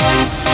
Thank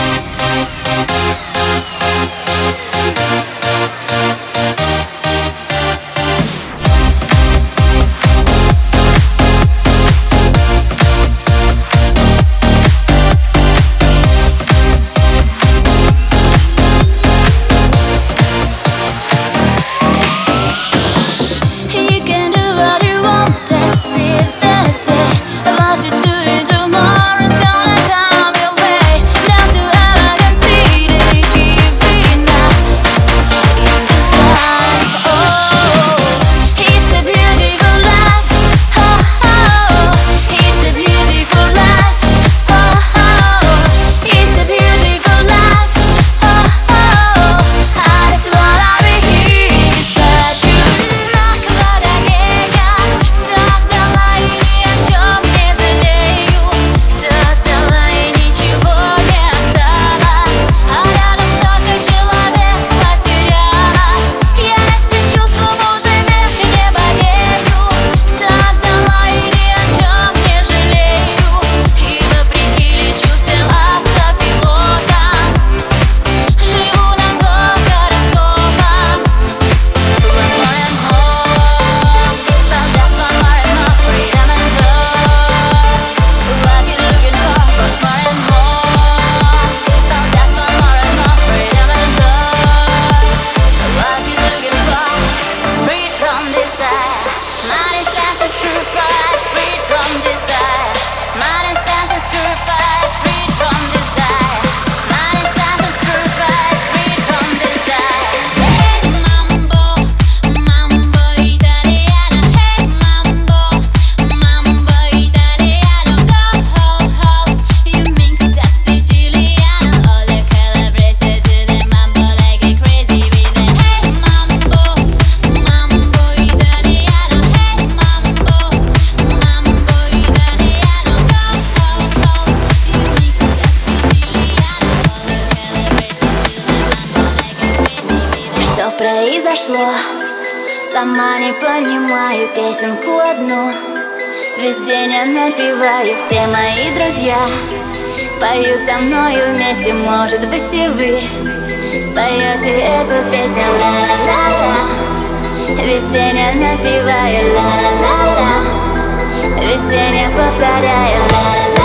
произошло Сама не понимаю песенку одну. Весь день я напеваю, все мои друзья Поют со мною вместе, может быть и вы Споете эту песню. Ла-ла-ла-ла. Весь день я напеваю ла-ла-ла-ла. Весь день я повторяю ла-ла-ла